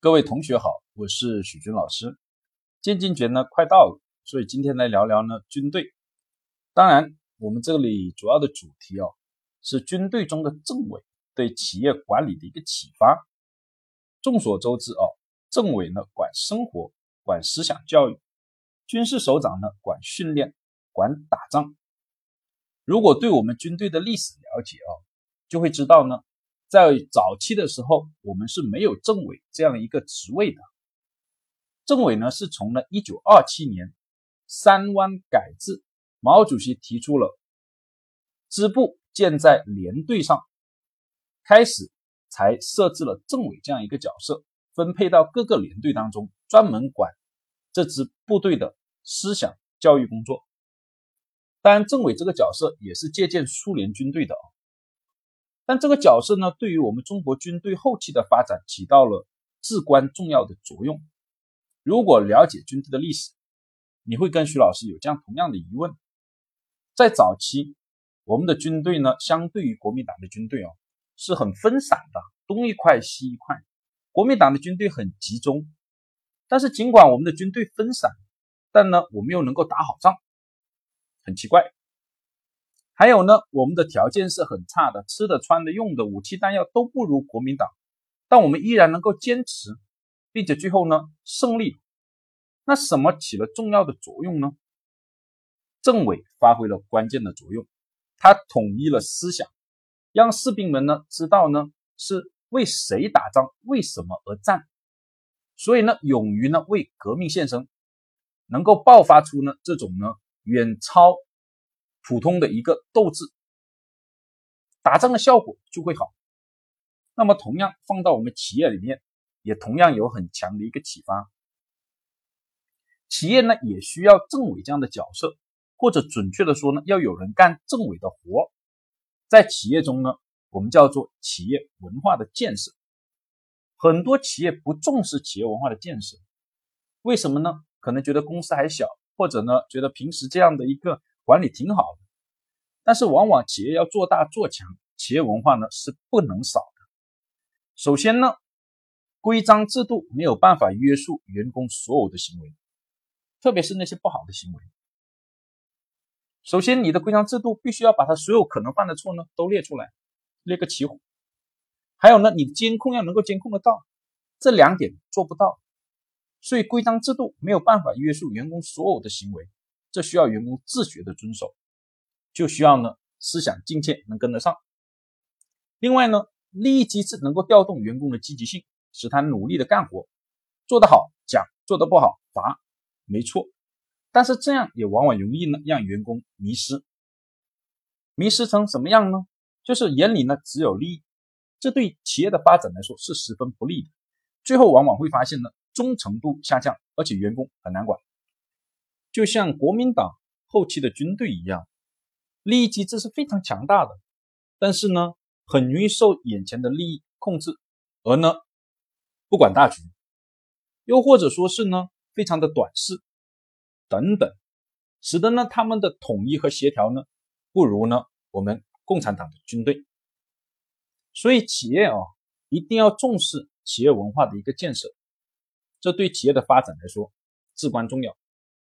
各位同学好，我是许军老师。建军节呢快到了，所以今天来聊聊呢军队。当然，我们这里主要的主题哦是军队中的政委对企业管理的一个启发。众所周知哦，政委呢管生活、管思想教育，军事首长呢管训练、管打仗。如果对我们军队的历史了解哦，就会知道呢。在早期的时候，我们是没有政委这样一个职位的。政委呢，是从了一九二七年三湾改制，毛主席提出了支部建在连队上，开始才设置了政委这样一个角色，分配到各个连队当中，专门管这支部队的思想教育工作。当然，政委这个角色也是借鉴苏联军队的啊。但这个角色呢，对于我们中国军队后期的发展起到了至关重要的作用。如果了解军队的历史，你会跟徐老师有这样同样的疑问：在早期，我们的军队呢，相对于国民党的军队哦，是很分散的，东一块西一块。国民党的军队很集中，但是尽管我们的军队分散，但呢，我们又能够打好仗，很奇怪。还有呢，我们的条件是很差的，吃的、穿的、用的，武器弹药都不如国民党，但我们依然能够坚持，并且最后呢胜利。那什么起了重要的作用呢？政委发挥了关键的作用，他统一了思想，让士兵们呢知道呢是为谁打仗，为什么而战，所以呢勇于呢为革命献身，能够爆发出呢这种呢远超。普通的一个斗志，打仗的效果就会好。那么，同样放到我们企业里面，也同样有很强的一个启发。企业呢，也需要政委这样的角色，或者准确的说呢，要有人干政委的活。在企业中呢，我们叫做企业文化的建设。很多企业不重视企业文化的建设，为什么呢？可能觉得公司还小，或者呢，觉得平时这样的一个。管理挺好的，但是往往企业要做大做强，企业文化呢是不能少的。首先呢，规章制度没有办法约束员工所有的行为，特别是那些不好的行为。首先，你的规章制度必须要把他所有可能犯的错呢都列出来，列个齐。还有呢，你的监控要能够监控得到，这两点做不到，所以规章制度没有办法约束员工所有的行为。这需要员工自觉的遵守，就需要呢思想境界能跟得上。另外呢，利益机制能够调动员工的积极性，使他努力的干活，做得好奖，做得不好罚，没错。但是这样也往往容易呢让员工迷失，迷失成什么样呢？就是眼里呢只有利益，这对企业的发展来说是十分不利的。最后往往会发现呢忠诚度下降，而且员工很难管。就像国民党后期的军队一样，利益机制是非常强大的，但是呢，很容易受眼前的利益控制，而呢，不管大局，又或者说是呢，非常的短视等等，使得呢，他们的统一和协调呢，不如呢，我们共产党的军队。所以企业啊，一定要重视企业文化的一个建设，这对企业的发展来说至关重要。